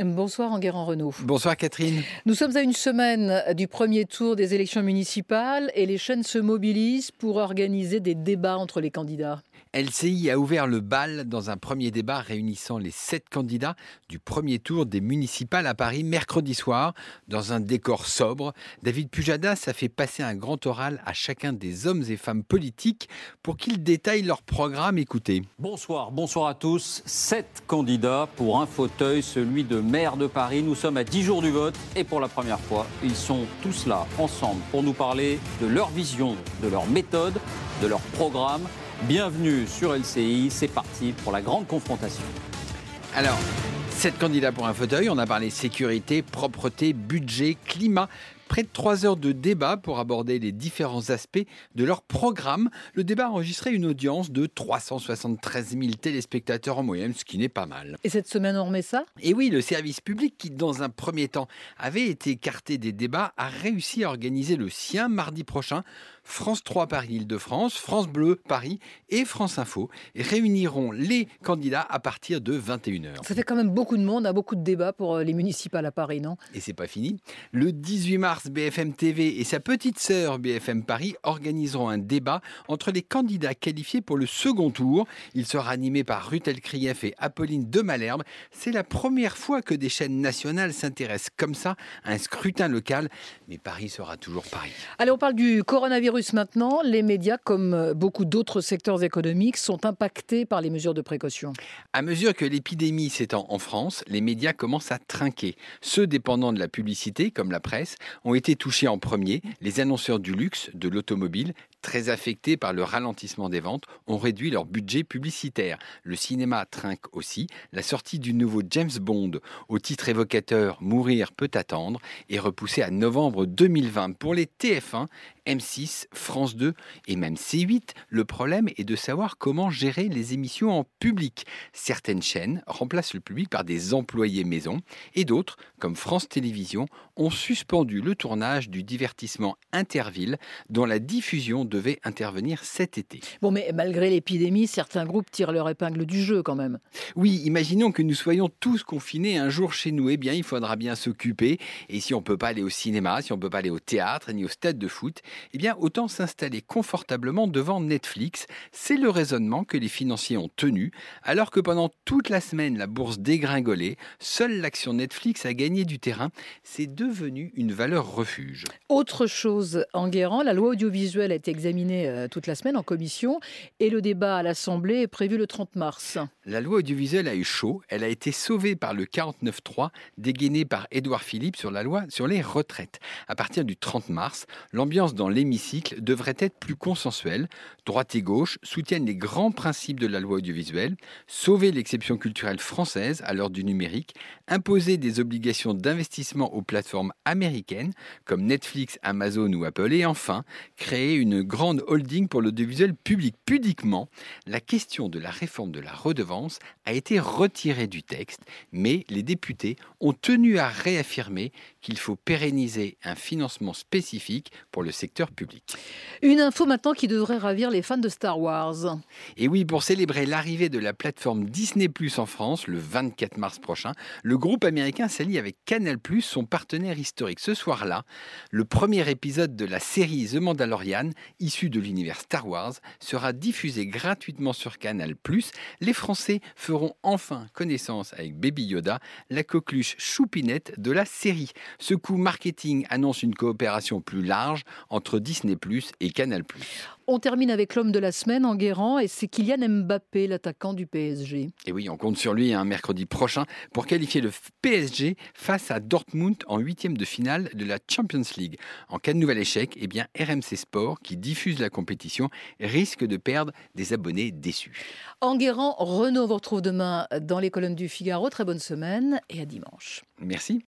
Bonsoir Enguerrand Renault. Bonsoir Catherine. Nous sommes à une semaine du premier tour des élections municipales et les chaînes se mobilisent pour organiser des débats entre les candidats. LCI a ouvert le bal dans un premier débat réunissant les sept candidats du premier tour des municipales à Paris mercredi soir dans un décor sobre. David Pujadas a fait passer un grand oral à chacun des hommes et femmes politiques pour qu'ils détaillent leur programme. Écoutez. Bonsoir, bonsoir à tous. Sept candidats pour un fauteuil, celui de maire de Paris. Nous sommes à dix jours du vote et pour la première fois, ils sont tous là, ensemble, pour nous parler de leur vision, de leur méthode, de leur programme Bienvenue sur LCI, c'est parti pour la grande confrontation. Alors, sept candidats pour un fauteuil, on a parlé sécurité, propreté, budget, climat, près de trois heures de débat pour aborder les différents aspects de leur programme. Le débat a enregistré une audience de 373 000 téléspectateurs en moyenne, ce qui n'est pas mal. Et cette semaine, on remet ça? Et oui, le service public, qui dans un premier temps avait été écarté des débats, a réussi à organiser le sien mardi prochain. France 3 Paris-Île-de-France, France Bleu Paris et France Info réuniront les candidats à partir de 21h. Ça fait quand même beaucoup de monde, à beaucoup de débats pour euh, les municipales à Paris, non? Et c'est pas fini. Le 18 mars, BFM TV et sa petite sœur BFM Paris organiseront un débat entre les candidats qualifiés pour le second tour. Il sera animé par Ruth Elkrief et Apolline de Malherbe. C'est la première fois que des chaînes nationales s'intéressent comme ça à un scrutin local, mais Paris sera toujours Paris. Allez, on parle du coronavirus maintenant. Les médias, comme beaucoup d'autres secteurs économiques, sont impactés par les mesures de précaution. À mesure que l'épidémie s'étend en France, les médias commencent à trinquer. Ceux dépendant de la publicité, comme la presse, ont été touchés en premier. Les annonceurs du luxe, de l'automobile, très affectés par le ralentissement des ventes, ont réduit leur budget publicitaire. Le cinéma trinque aussi. La sortie du nouveau James Bond au titre évocateur Mourir peut attendre est repoussée à novembre 2020 pour les TF1, M6, France 2 et même C8. Le problème est de savoir comment gérer les émissions en public. Certaines chaînes remplacent le public par des employés maison et d'autres, comme France Télévisions, ont suspendu le tournage du divertissement Interville dont la diffusion devait intervenir cet été. Bon, mais malgré l'épidémie, certains groupes tirent leur épingle du jeu quand même. Oui, imaginons que nous soyons tous confinés un jour chez nous. Eh bien, il faudra bien s'occuper. Et si on ne peut pas aller au cinéma, si on ne peut pas aller au théâtre ni au stade de foot, eh bien, autant s'installer confortablement devant Netflix. C'est le raisonnement que les financiers ont tenu. Alors que pendant toute la semaine, la bourse dégringolait, seule l'action Netflix a gagné du terrain. C'est devenu une valeur refuge. Autre chose, en guérant, la loi audiovisuelle a été examiné euh, toute la semaine en commission et le débat à l'Assemblée est prévu le 30 mars. La loi audiovisuelle a eu chaud. Elle a été sauvée par le 49.3 dégainé par Édouard Philippe sur la loi sur les retraites. À partir du 30 mars, l'ambiance dans l'hémicycle devrait être plus consensuelle. Droite et gauche soutiennent les grands principes de la loi audiovisuelle, sauver l'exception culturelle française à l'heure du numérique, imposer des obligations d'investissement aux plateformes américaines comme Netflix, Amazon ou Apple et enfin créer une grande holding pour l'audiovisuel public. Pudiquement, la question de la réforme de la redevance a été retirée du texte, mais les députés ont tenu à réaffirmer qu'il faut pérenniser un financement spécifique pour le secteur public. Une info maintenant qui devrait ravir les fans de Star Wars. Et oui, pour célébrer l'arrivée de la plateforme Disney Plus en France le 24 mars prochain, le groupe américain s'allie avec Canal Plus, son partenaire historique. Ce soir-là, le premier épisode de la série The Mandalorian, issu de l'univers Star Wars, sera diffusé gratuitement sur Canal. Les Français feront enfin connaissance avec Baby Yoda, la coqueluche choupinette de la série. Ce coup marketing annonce une coopération plus large entre Disney et Canal. On termine avec l'homme de la semaine en et c'est Kylian Mbappé, l'attaquant du PSG. Et oui, on compte sur lui un hein, mercredi prochain pour qualifier le PSG face à Dortmund en huitième de finale de la Champions League. En cas de nouvel échec, eh bien RMC Sport, qui diffuse la compétition, risque de perdre des abonnés déçus. En guérant, Renault vous retrouve demain dans les colonnes du Figaro. Très bonne semaine et à dimanche. Merci.